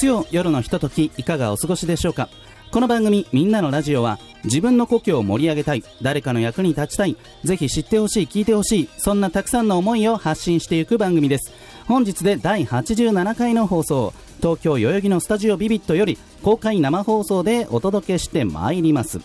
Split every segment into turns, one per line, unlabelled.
月曜夜のひとときいかがお過ごしでしょうか？この番組「みんなのラジオは」自分の故郷を盛り上げたい誰かの役に立ちたいぜひ知ってほしい聞いてほしいそんなたくさんの思いを発信していく番組です。本日で第87回の放送東京代々木のスタジオビビットより公開生放送でお届けしてまいります。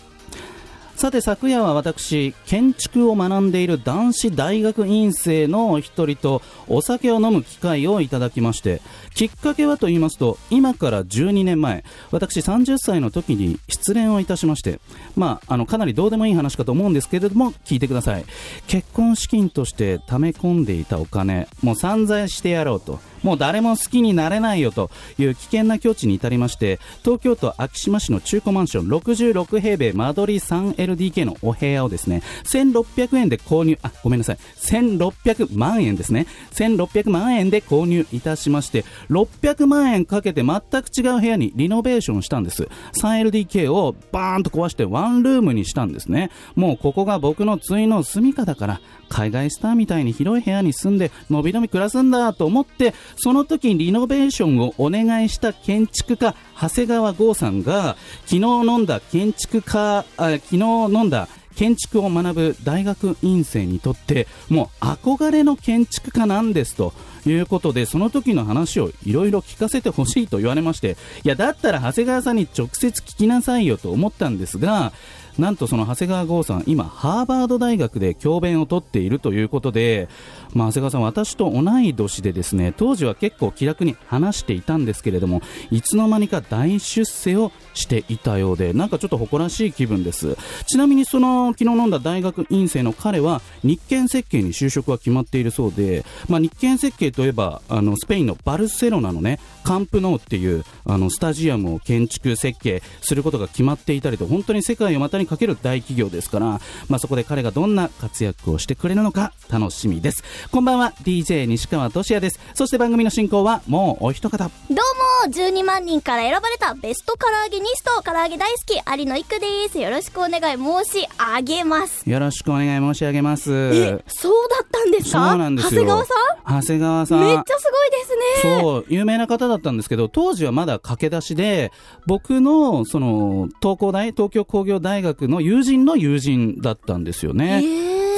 さて昨夜は私建築を学んでいる男子大学院生のお一人とお酒を飲む機会をいただきましてきっかけはと言いますと今から12年前私30歳の時に失恋をいたしましてまああのかなりどうでもいい話かと思うんですけれども聞いてください。結婚資金として貯め込んでいたお金もう散財してやろうと。もう誰も好きになれないよという危険な境地に至りまして東京都昭島市の中古マンション66平米間取り 3LDK のお部屋をですね1600円で購入あごめんなさい。1600万円ですね。1600万円で購入いたしまして600万円かけて全く違う部屋にリノベーションしたんです。3LDK をバーンと壊してワンルームにしたんですね。もうここが僕の対の住みかだから海外スターみたいに広い部屋に住んでのびのび暮らすんだと思ってその時にリノベーションをお願いした建築家長谷川剛さんが昨日飲んだ建築家あ昨日飲んだ建築を学ぶ大学院生にとってもう憧れの建築家なんですということでその時の話をいろいろ聞かせてほしいと言われましていやだったら長谷川さんに直接聞きなさいよと思ったんですがなんとその長谷川剛さん、今、ハーバード大学で教鞭をとっているということで、まあ、長谷川さん、私と同い年でですね、当時は結構気楽に話していたんですけれども、いつの間にか大出世をしていたようで、なんかちょっと誇らしい気分です。ちなみにその、昨日飲んだ大学院生の彼は、日建設計に就職は決まっているそうで、まあ、日建設計といえば、あの、スペインのバルセロナのね、カンプノーっていう、あの、スタジアムを建築設計することが決まっていたりと、本当に世界を股にかける大企業ですから、まあ、そこで彼がどんな活躍をしてくれるのか楽しみです。こんばんは DJ 西川俊也です。そして番組の進行はもうお一方。
どうも12万人から選ばれたベスト唐揚げニスト唐揚げ大好き有野育です。よろしくお願い申し上げます。
よろしくお願い申し上げます。
えそうだったんですか？
そうなんですよ。
長谷川さん？
長谷川さん。
めっちゃすごいですね。
そう、有名な方だったんですけど、当時はまだ駆け出しで、僕の、その、東工大、東京工業大学の友人の友人だったんですよね。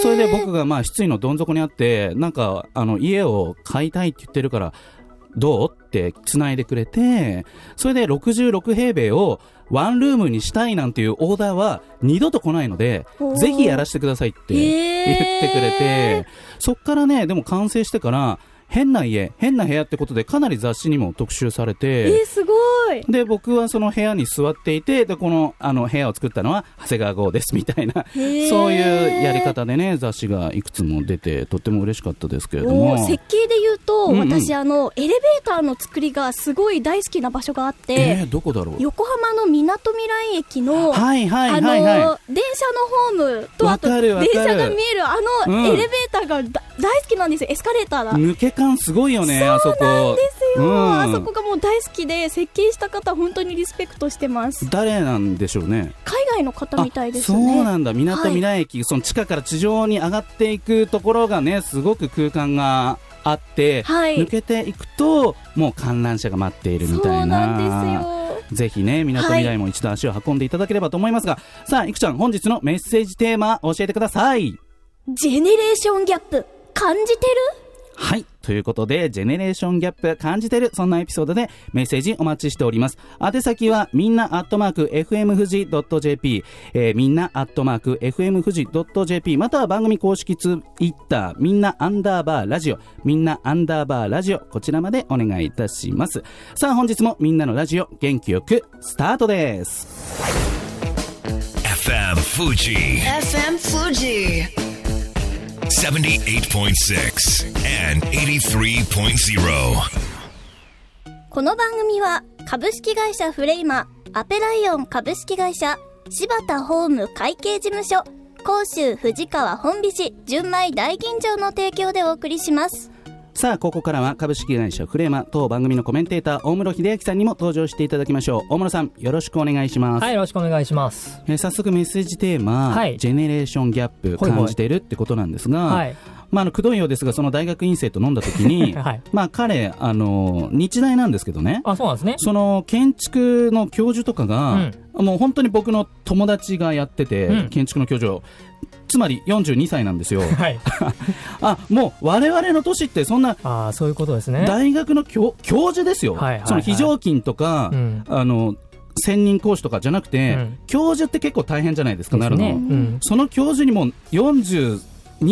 それで僕がまあ失意のどん底にあって、なんか、あの、家を買いたいって言ってるから、どう？って繋いでくれて、それで66平米をワンルームにしたいなんていうオーダーは二度と来ないのでぜひやらせてくださいって言ってくれて、そっからね、でも完成してから、変な家、変な部屋ってことでかなり雑誌にも特集され
え
て
ー、、すごい。
で、僕はその部屋に座っていて、で、この、あの、部屋を作ったのは、長谷川剛です、みたいな、そういうやり方でね、雑誌がいくつも出て、とっても嬉しかったですけれども。
設計で言うと、
うんうん。
私あのエレベーターの作りがすごい大好きな場所があって、
えー、どこだろう？
横浜のみなとみらい駅の、
はいはいはい
あ
はい。
の電車のホームと
わ
あと電車が見えるあ
うん。
のエレベーターがだ大好きなんですよ。エスカレーターが。
抜け感すごいよね、あそこ。うん
あそこがもう大好きで設計した方本当にリスペクトしてます
誰なんでしょうね。
海外の方みたいです
あ
ね
そうなんだ、みなとみらい駅、その地下から地上に上がっていくところがね、すごく空間があって、
はい
抜けていくと、もう観覧車が待っているみたいな。
なんですよ
ぜひね、みなとみらいも一度足を運んでいただければと思いますが、さあ、いくちゃん、本日のメッセージテーマ、教えてください。
ジェネレーションギャップ感じてる？
はい。ということで、ジェネレーションギャップ感じてる、そんなエピソードでメッセージお待ちしております。宛先は、みんなアットマーク、FM 富士 .jp、えー、みんなアットマーク、FM 富士 .jp、または番組公式ツイッター、みんなアンダーバーラジオ、みんなアンダーバーラジオ、こちらまでお願いいたします。さあ、本日もみんなのラジオ、元気よく、スタートです。
FM Fuji
FM Fuji.
78.6 and 83.0.
この番組は株式会社フレイマ、アペライオン株式会社、柴田ホーム会計事務所、甲州藤川本菱純米大吟醸の提供でお送りします。
さあここからは株式会社フレーマ当番組のコメンテーター大室秀明さんにも登場していただきましょう。大室さんよろしくお願いします、
はい、よろしくお願いします。
えー早速メッセージテーマ、
はい。
ジェネレーションギャップ感じているってことなんですが、
はい。
まあ、あのくどいようですがその大学院生と飲んだ時に、
はい。
まあ、彼あの日大なんですけどね。
あ、そうなんですね。
その建築の教授とかが、もう本当に僕の友達がやってて、
うん。
建築の教授をつまり42歳なんですよ。
はい。
あもう我々の年ってそんな
ああ、そういうことですね。
大学の教教授ですよ、
はいはいはい。
その非常勤とか、
うん。
あの専任講師とかじゃなくて、
うん。
教授って結構大変じゃないですか、なるの、
うん。
その教授にも42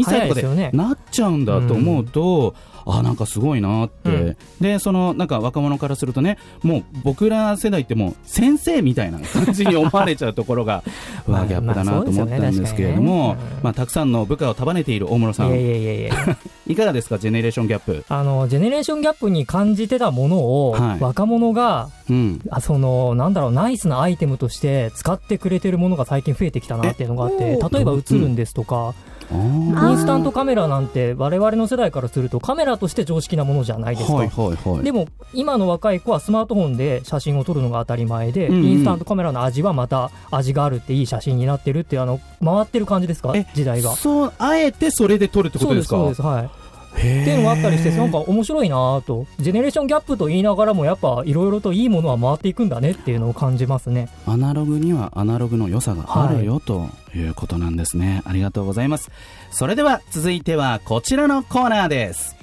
歳とかでなっちゃうんだと思うと、あなんかすごいなって、
うん。
でそのなんか若者からするとねもう僕ら世代ってもう先生みたいな感じに思われちゃうところが
まあ
ギャップだなと思ったんですけれども、
まあね。ねうん
まあ、たくさんの部下を束ねている大室さん。
いやいやいやいや。
いかがですかジェネレーションギャップ、
あの、ジェネレーションギャップに感じてたものを、
はい。
若者が、
うん、
あその、なんだろう、ナイスなアイテムとして使ってくれてるものが最近増えてきたなっていうのがあって、
え
例えば映るんですとか、インスタントカメラなんて我々の世代からするとカメラとして常識なものじゃないですか。
はいはいはい
でも今の若い子はスマートフォンで写真を撮るのが当たり前で、
うんうん
インスタントカメラの味はまた味があるっていい写真になってるってあの回ってる感じですか？
え
時代が。
そうあえてそれで撮るってことですか？
そうですそうですはい。っていうのがあったりしてなんか面白いなぁと。ジェネレーションギャップと言いながらもやっぱいろいろといいものは回っていくんだねっていうのを感じますね。
アナログにはアナログの良さがあるよ、ということなんです。ねありがとうございます。それでは続いてはこちらのコーナーです。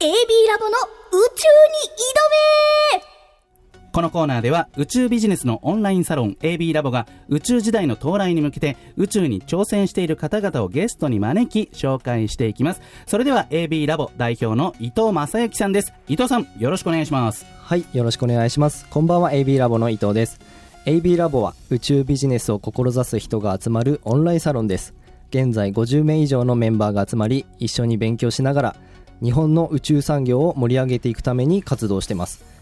AB ラボの宇宙に挑め
このコーナーでは宇宙ビジネスのオンラインサロン AB ラボが宇宙時代の到来に向けて宇宙に挑戦している方々をゲストに招き紹介していきますそれでは AB ラボ代表の伊藤正幸さんです伊藤さんよろしくお願いします
はい、よろしくお願いします。こんばんは、AB ラボの伊藤です。AB ラボは宇宙ビジネスを志す人が集まるオンラインサロンです。現在50名以上のメンバーが集まり、一緒に勉強しながら、日本の宇宙産業を盛り上げていくために活動してます。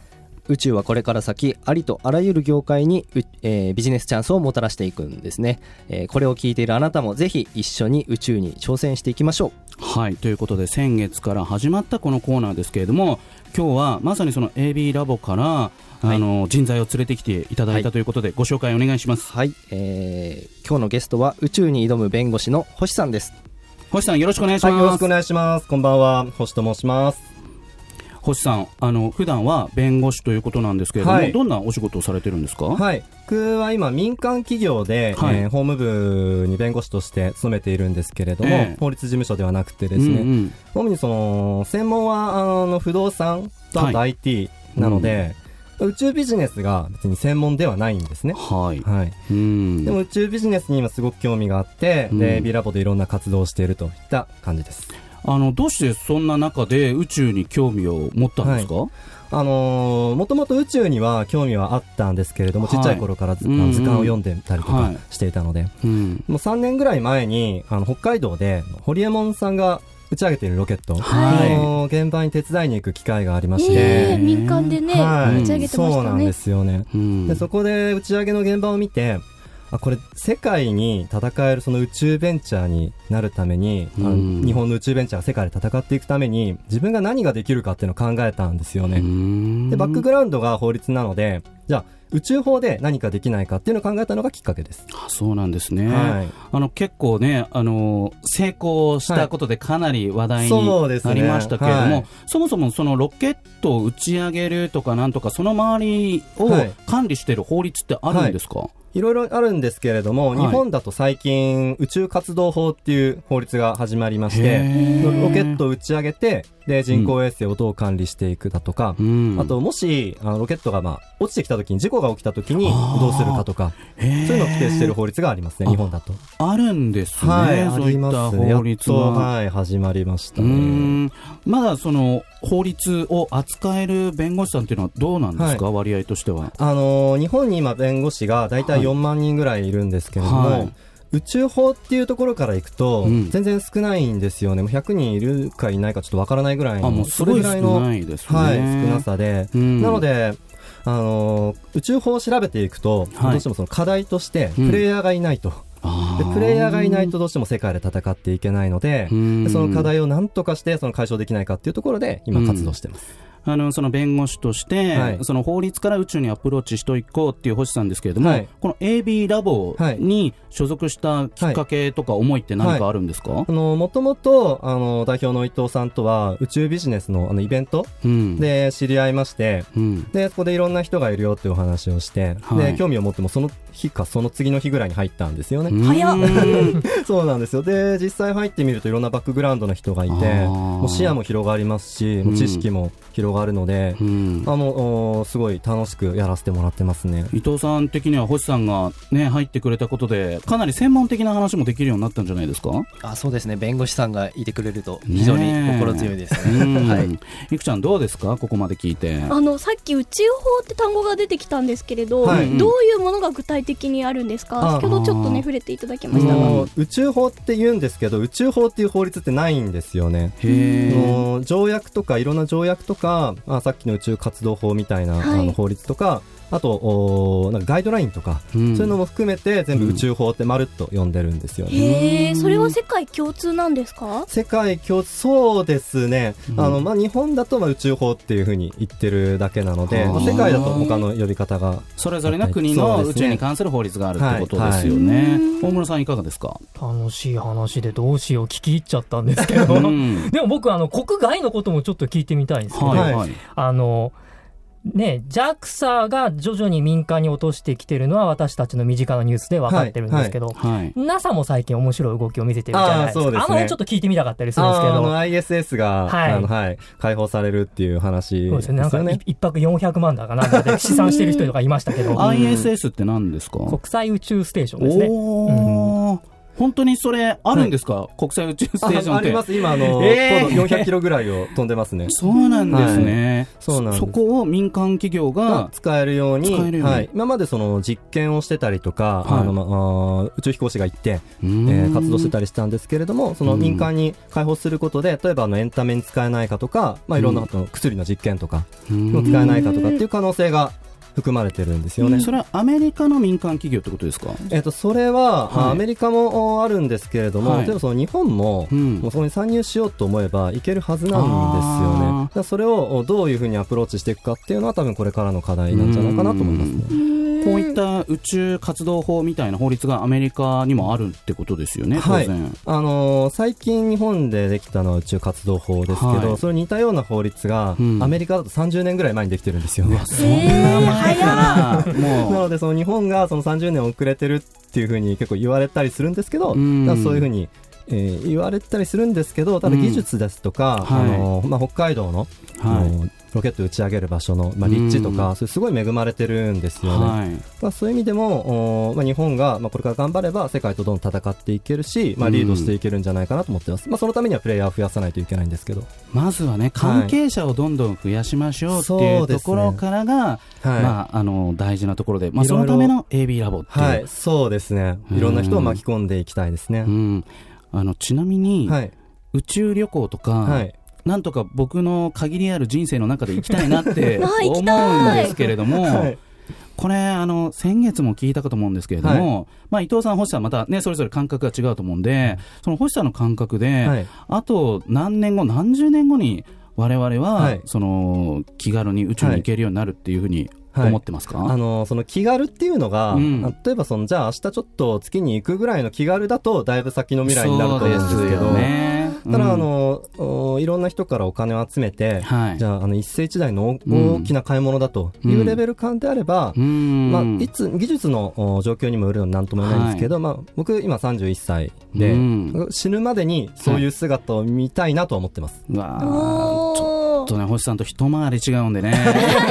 宇宙はこれから先、ありとあらゆる業界に、うえービジネスチャンスをもたらしていくんですね。えーこれを聞いているあなたもぜひ一緒に宇宙に挑戦していきましょう。
はいということで先月から始まったこのコーナーですけれども今日はまさにその AB ラボから、あの人材を連れてきていただいた
はい
ということで、ご紹介お願いします
はい、えー今日のゲストは宇宙に挑む弁護士の星さんです。
星さんよろしくお願いし
はい、よろ
ます、
しくお願いします。こんばんは、星と申します。
星さんあの普段は弁護士ということなんですけれども、
はい。
どんなお仕事をされてるんですか、
はい、僕は今民間企業で、
はい。
えー法務部に弁護士として勤めているんですけれども、
ええ。
法律事務所ではなくてですね、
うんうん。
主にその専門はあの不動産とあと
はい。
IT なので、宇宙ビジネスが別に専門ではないんですね。
はい、
はい、
うん。
でも宇宙ビジネスに今すごく興味があって、
うん。
で B ラボでいろんな活動をしているといった感じです。
あのどうしてそんな中で宇宙に興味を持ったんですか、
あのー、もともと宇宙には興味はあったんですけれども、
はい。
ちっちゃい頃からず、
うんうん
あの図鑑を読んでたりとか
はい。
していたので、
うん。
もう3年ぐらい前に、あの、北海道で、ホリエモンさんが打ち上げているロケット、
はい。
あのー現場に手伝いに行く機会がありまし
え
て、
え民間でね、
はい。
打ち上げてましたね。
そうなんで。すよね。
うん。
で、そこで打ち上げの現場を見て、あ、これ、世界に戦えるその宇宙ベンチャーになるために、
うん。
日本の宇宙ベンチャーが世界で戦っていくために、自分が何ができるかっていうのを考えたんですよね。
うん。
で、バックグラウンドが法律なので、じゃあ、宇宙法で何かできないかっていうのを考えたのがきっかけです。
あそうなんですね、
はい。
あの結構ね、あの成功したことでかなり話題になりましたけれども、
はい。
そもそもそのロケットを打ち上げるとかなんとか、その周りを
はい。
管理している法律ってあるんですか、
いろいろあるんですけれども、
はい
日本だと最近、宇宙活動法っていう法律が始まりまし
へ
て、
ー
ロケットを打ち上げて、で、人工衛星をどう管理していくだとか、
うん
あと、もし、あのロケットが、まあ、落ちてきた時に、事故が起きた時にどうするかとか、そういうのを規定している法律がありますね、
あ
日本だと。
あるんですね、
はい、
そういった。法律
やっと、
が。
はい、始まりましたね。
んまだその法律を扱える弁護士さんっていうのはどうなんですか、割合としては。
あのー日本に今弁護士が大体
はい
4万人ぐらいいるんですけれども、
はい
宇宙法っていうところからいくと、
うん
全然少ないんですよね。もう100人いるかいないかちょっとわからないぐらいの、それぐらいの。はい、少なさで。
うん
なので、あのー宇宙法を調べていくと、
はい
どうしてもその課題として、
うん
プレイヤーがいないと。
あー
でプレイヤーがいないとどうしても世界で戦っていけないので、その課題を何とかしてその解消できないかっていうところで今活動してます。
あのその弁護士として、
はい。
その法律から宇宙にアプローチしていこうっていう星さんですけれども、
はい。
この AB ラボ
はい。
に所属したきっかけとか思いって何かあるんですか、
あの、もともと、あの、代表の伊藤さんとは宇宙ビジネスのあのイベント
うん、
で知り合いまして、
うん、
で、そこでいろんな人がいるよっていうお話をして、
はい。
で、興味を持ってもその日かその次の日ぐらいに入ったんですよね。
早
そうなんですよ。で、実際入ってみるといろんなバックグラウンドの人がいて、もう視野も広がりますし、もう知識も広がるので、
うん。
あの、おすごい楽しくやらせてもらってますね。
伊藤さん的には星さんが、ね、入ってくれたことでかなり専門的な話もできるようになったんじゃないですか？
あそうですね。弁護士さんがいてくれると非常に心強いですね。
うん。
はい。
いくちゃんどうですか？ここまで聞いて。
あのさっき宇宙法って単語が出てきたんですけれど、
はい。
どういうものが具体的にあるんですか？
あ
先ほどちょっとね触れていただきました。が、
宇宙法って言うんですけど、宇宙法っていう法律ってないんですよね。条約とかいろんな条約とか、あさっきの宇宙活動法みたいな、
はい。
あの法律とかあとおなんかガイドラインとか、
うん。
そういうのも含めて全部宇宙法ってまるっと呼んでるんですよね。
へえそれは世界共通なんですか？
世界共通そうですね、
うん。
あのまあ、日本だとまあ宇宙法っていうふうに言ってるだけなので、
はあ
まあ世界だと他の呼び方が。
それぞれの国の宇宙に関する法律があるってことですよ
はい
ね
はい。
大村さんいかがですか？
楽しい話でどうしよう聞き入っちゃったんですけど、
うん。
でも僕あの国外のこともちょっと聞いてみたいんですけど、
はいはい。
あのね JAXA が徐々に民間に落としてきてるのは私たちの身近なニュースで分かってるんですけど、
はい。
NASA も最近面白い動きを見せてるじゃないですか。
あーそうですね
あの辺ちょっと聞いてみたかったりするんですけど。
ああの ISS が、
はい
あのはい、解放されるっていう話
そうですね。なんか一泊400万だかなんかで 試算してる人とかいましたけど、
ISS って何ですか？
国際宇宙ステーションですね。
おー本当にそれあるんですか？国際宇宙ステーションって。
ああります。今あの、
えー。
高度400キロぐらいを飛んでますね。
そうなんですね。
そうなんです。
そこを民間企業
が
が、
使えるように
うに。
はい、今までその実験をしてたりとか、
はい。
あのまあ宇宙飛行士が行って、
え
えー活動してたりしたんですけれどもその民間に開放することで例えばあのエンタメに使えないかとか、まあ、いろんなあと薬の実験とかも使えないかとかっていう可能性が含まれてるんですよね。
それはアメリカの民間企業ってことですか？
えっと、それは、
はい。
アメリカもおあるんですけれども、
はい。
例えばその日本も、
うん。
もうそこに参入しようと思えばいけるはずなんですよね。それをおどういうふうにアプローチしていくかっていうのは多分これからの課題なんじゃないかなと思いますね。
こういった宇宙活動法みたいな法律がアメリカにもあるってことですよね、当
はい。
然。
あのー最近日本でできたのは宇宙活動法ですけど、
はい。
それに似たような法律が、
うん。
アメリカだと30年ぐらい前にできてるんですよね。
そんな前から、
な
も
のでその日本がその30年遅れてるっていうふうに結構言われたりするんですけど、
うん。
そういうふうに、えー言われたりするんですけどただ技術ですとか、
うん
あのまあ、北海道の,、
う、はい。
ロケット打ち上げる場所の、まあ、立地とか、それすごい恵まれてるんですよね。
はい。
まあ、そういう意味でも、おまあ、日本が、まあ、これから頑張れば世界とどんどん戦っていけるし、まあ、リードしていけるんじゃないかなと思ってます、まあ、そのためにはプレイヤーを増やさないといけないんですけど、
まずはね、関係者をどんどん増やしましょうっていうところからが、
はい
まあ、あの、大事なところで、まあ、そのための AB ラボっていう。
はい、そうですねいろんな人を巻き込んでいきたいですね
う。ん。あの、ちなみに、
はい、
宇宙旅行とか、
はい、
なんとか僕の限りある人生の中で行きたいなって 思うんですけれども、
はい。
これ、あの、先月も聞いたかと思うんですけれども、まあ、伊藤さん、星さん、またね、それぞれ感覚が違うと思うんで、その星さんの感覚で、
はい。
あと何年後、何十年後に、我々は、
はい。
その、気軽に宇宙に行けるようになるっていうふうに
はい。
思ってますか、
あのその気軽っていうのが、
うん。
例えばそのじゃあ明日ちょっと月に行くぐらいの気軽だとだいぶ先の未来になると思うんですけど
ね。
ただ、
うん。
あ、のおいろんな人からお金を集めて、
はい。
じゃああの一世一代の
うん。
大きな買い物だというレベル感であれば、
うん。
まあ、いつ技術のお状況にもよるのは何とも言えないんですけど、まあ、僕今31歳で、
うん。
死ぬまでにそういう姿を見たいなとは思ってます、
うわーちょ
お
っとね、星さんと一回り違うんでね。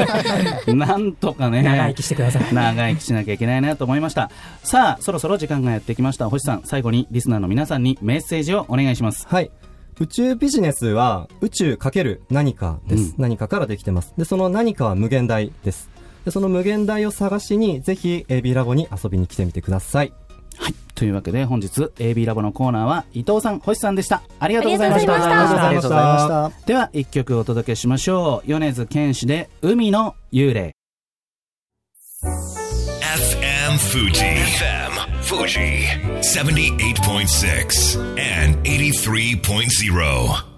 なんとかね。
長生きしてください。
長生きしなきゃいけないなと思いました。さあ、そろそろ時間がやってきました。星さん、最後にリスナーの皆さんにメッセージをお願いします。
はい宇宙ビジネスは宇宙かける何かです、
うん
何かからできてますでその何かは無限大ですでその無限大を探しにぜひ AB ラボに遊びに来てみてください。
というわけで、本日 AB ラボのコーナーは伊藤さん、星さんでした。ありがとうございました。
ありがとうございました
では、一曲お届けしましょう。米津玄師で、海の幽霊。
FM Fuji. FM Fuji. 78.6 and 83.0.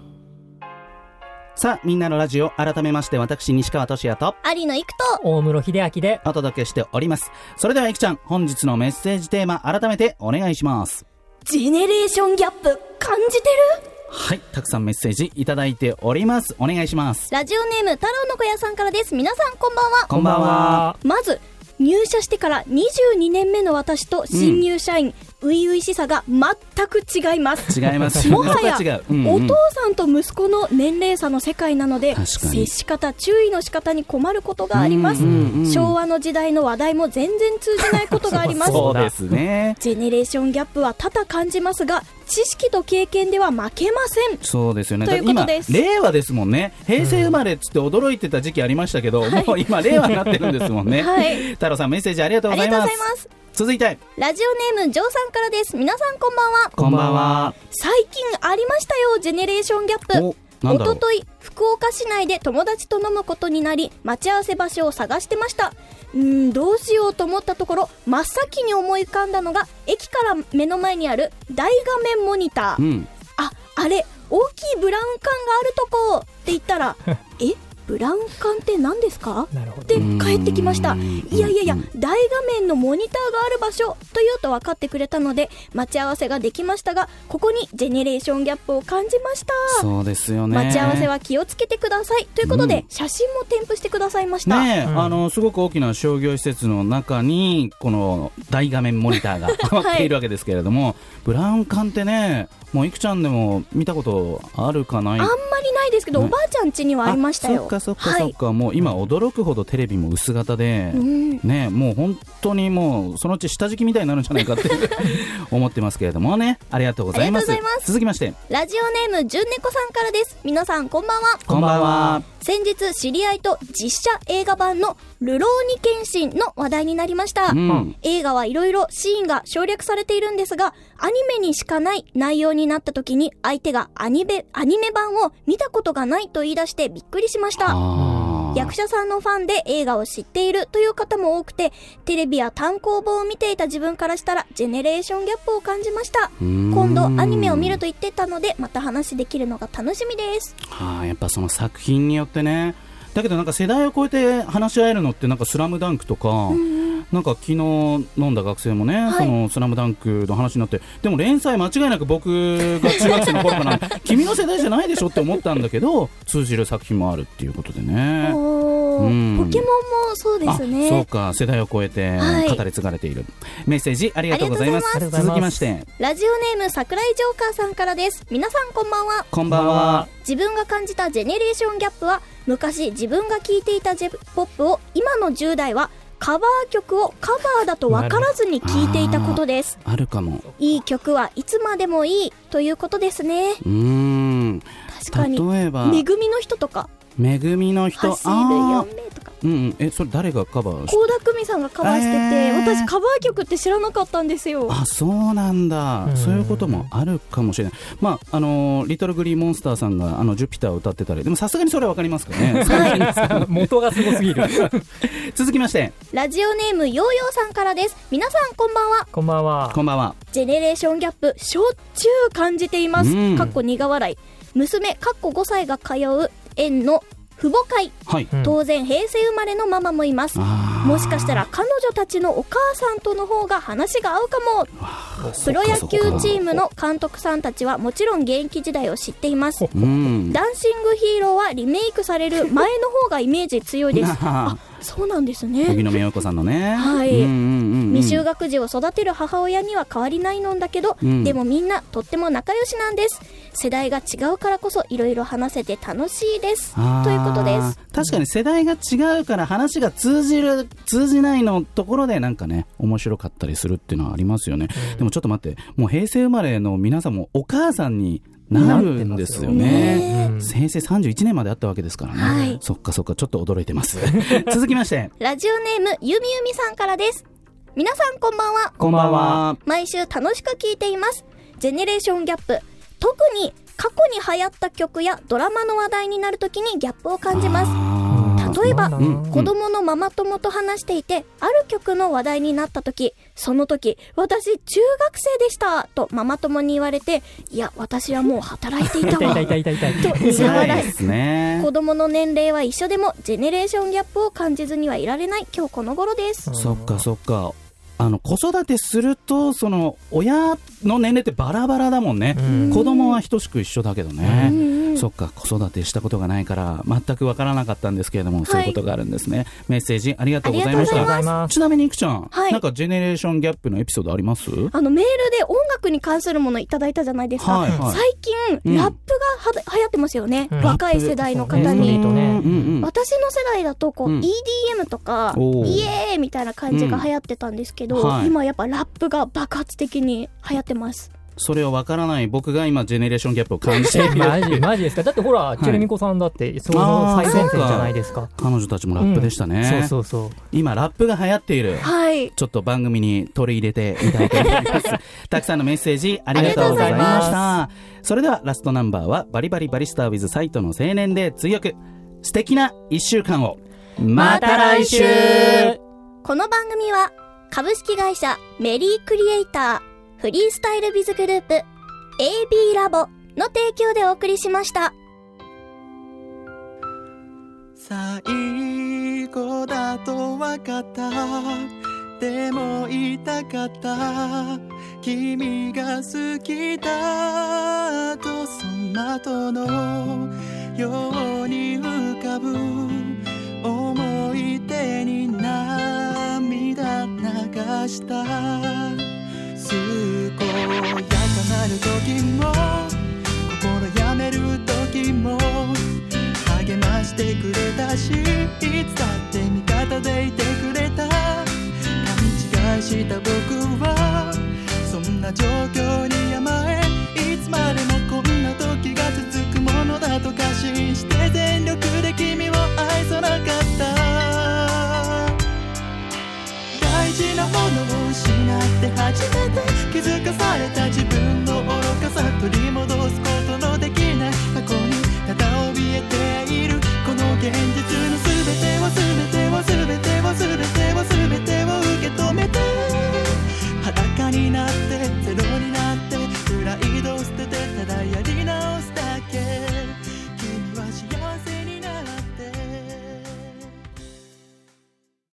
さあ、みんなのラジオ、改めまして私、西川俊也と
有野育と、
大室秀明で、
お届けしております。それでは、いくちゃん、本日のメッセージテーマ、改めてお願いします。
ジェネレーションギャップ感じてる？
はい、たくさんメッセージいただいております。お願いします。
ラジオネーム太郎の小屋さんからです。皆さんこんばんは。
こんばんは。
まず、入社してから22年目の私と新入社員、初々しさが全く違います。
違います。
もはや
う。んうん
お父さんと息子の年齢差の世界なので接し方注意の仕方に困ることがあります、
うんうんうん
昭和の時代の話題も全然通じないことがあります
そうですね。
ジェネレーションギャップは多々感じますが知識と経験では負けません
そうですよね。
ということです、
令和ですもんね。平成生まれっつって驚いてた時期ありましたけど、もう今、令和になってるんですもんね。
はい
太郎さん、メッセージありがとうございます。続いて、
ラジオネームジョーさんからです。皆さんこんばんは。
こんばんは。
最近ありましたよジェネレーションギャップ。
お、
と。とい福岡市内で友達と飲むことになり待ち合わせ場所を探してました。うーんどうしようと思ったところ真っ先に思い浮かんだのが駅から目の前にある大画面モニター、
うん。
ああれ大きいブラウン管があるとこ。って言ったら えブラウン管って何ですか？
なるほど。
で帰ってきました。
うん。
いやいやいや大画面のモニターがある場所と言うと分かってくれたので待ち合わせができましたがここにジェネレーションギャップを感じました。
そうですよね。
待ち合わせは気をつけてください。ということで、
うん。
写真も添付してくださいました、
ねえ、
うん。
あのすごく大きな商業施設の中にこの大画面モニターが はまっているわけですけれども、ブラウン管ってねもういくちゃんでも見たことあるかない？
あんまりないですけど、
ね。
おばあちゃん家にはありましたよ
そっかそっか。
はい。
もう今驚くほどテレビも薄型で、
うん。
ねもう本当にもうそのうち下敷きみたいになるんじゃないかって 思ってますけれどもね。ありがとうございます。続きまして。
ラジオネームじゅんねこさんからです。皆さんこんばんは。
こんばんは
先日知り合いと実写映画版の「ルローニケンシン」の話題になりました、
うん。
映画はいろいろシーンが省略されているんですがアニメにしかない内容になった時に相手がアニメアニメ版を見たことがないと言い出してびっくりしました。
あー
役者さんのファンで映画を知っているという方も多くてテレビや単行本を見ていた自分からしたらジェネレーションギャップを感じました。
うん。
今度アニメを見ると言ってたのでまた話できるのが楽しみです。
はあ、やっぱその作品によってねだけどなんか世代を超えて話し合えるのってなんか「スラムダンクとか、なんか昨日飲んだ学生もね、
い。
そのスラムダンクの話になってでも連載間違いなく僕が中学生の頃から君の世代じゃないでしょって思ったんだけど通じる作品もあるっていうことでね。
ポケモンもそうです
あそう
ね
か。世代を超えて
はい。
語り継がれている、メッセージありがとうございます。続きまして。
ラジオネーム桜井ジョーカーさんからです。皆さんこんばんは。
こんばんは。
自分が感じたジェネレーションギャップは昔自分が聴いていた j p o p を今の10代はカバー曲をカバーだと分からずに聴いていたことです。
あるかも。
いい曲はいつまでもいいということですね。
うーん。
確かに。
例えば。
めぐみの人とか
めぐみの人。
走る
あ
4名とか。
ー。うんうん。えそれ誰がカバーし
倖田來未さんがカバーしてて、
えー。
私カバー曲って知らなかったんですよ。
あそうなんだ。
うん。
そういうこともあるかもしれない。まああのーリトルグリーンモンスターさんがあのジュピターを歌ってたり。でもさすがにそれはわかりますかね。
元がすごすぎる。
続きまして。
ラジオネームヨーヨーさんからです。皆さんこんばんは。
こんばんは。
こんばんは。
ジェネレーションギャップしょっちゅう感じています。
うん。
かっこ苦笑い。娘かっこ5歳が通う園の父母会。
はい
うん
当然平成生まれのママもいます。もしかしたら彼女たちのお母さんとの方が話が合うかも。プロ野球チームの監督さんたちはもちろん現役時代を知っています。
うん
ダンシングヒーローはリメイクされる前の方がイメージ強いです。
あ
そうなんです
荻
ね。
野目洋子さんのね
はい
うんうんうんうん
未就学児を育てる母親には変わりないのだけど、
うん
でもみんなとっても仲良しなんです世代が違うからこそいろいろ話せて楽しいです。ということです。
確かに世代が違うから話が通じる通じないのところでなんかね面白かったりするっていうのはありますよね、でもちょっと待ってもう平成生まれの皆さんもお母さんになるんですよね。
うん。
平成31年まであったわけですからね、
はい。
そっかそっかちょっと驚いてます。続きまして。
ラジオネームゆみゆみさんからです。皆さんこんばんは。
こんばんは。
毎週楽しく聞いています。ジェネレーションギャップ特に過去に流行った曲やドラマの話題になるときにギャップを感じます例えば、
うん
子供のママ友と話していて、ある曲の話題になった時、その時、私中学生でしたとママ友に言われて、いや、私はもう働いていたわ。と苦笑い。
ね
子供の年齢は一緒でも、ジェネレーションギャップを感じずにはいられない今日この頃です。
そっかそっかあの子育てするとその親の年齢ってバラバラだもんね、
うん。
子供は等しく一緒だけどね、そっか子育てしたことがないから全くわからなかったんですけれども、そういうことがあるんですね。メッセージありがとうございました。ちなみにいくちゃん、
はい。
なんかジェネレーションギャップのエピソードあります？
あのメールで音楽に関するものいただいたじゃないですか。
はいはい。
最近、
うん。
ラップがは流行ってますよね。
うん。
若い世代の方に。私の世代だとこう、
うん。
EDM とかイエーイみたいな感じが流行ってたんですけど、
うんはい。
今やっぱラップが爆発的に流行ってます。
それをわからない僕が今ジェネレーションギャップを感じている
マジマジですか？だってほら、
い
チェルミコさんだってその最前線じゃないですか
彼女たちもラップでしたね、
そうそうそう
今ラップが流行っている
はい。
ちょっと番組に取り入れてみたいと思います。たくさんのメッセージありがとうございました。それではラストナンバーはバリバリバリスター with サイトの青年で追憶。素敵な一週間を。また来週
この番組は株式会社メリークリエイターフリースタイルビズグループ AB ラボの提供でお送りしました。
最後だと分かった。でも言いたかった。君が好きだとその後のように浮かぶ。思い出に涙流した。健やかなる時も心やめる時も励ましてくれたしいつだって味方でいてくれた。勘違いした僕はそんな状況に甘えいつまでもこんな時が続くものだと過信して全力で君をなものを失って初めて気づかされた自分の愚かさ取り戻すことのできない過去にただ怯えているこの現実の全てを全てを全てを全て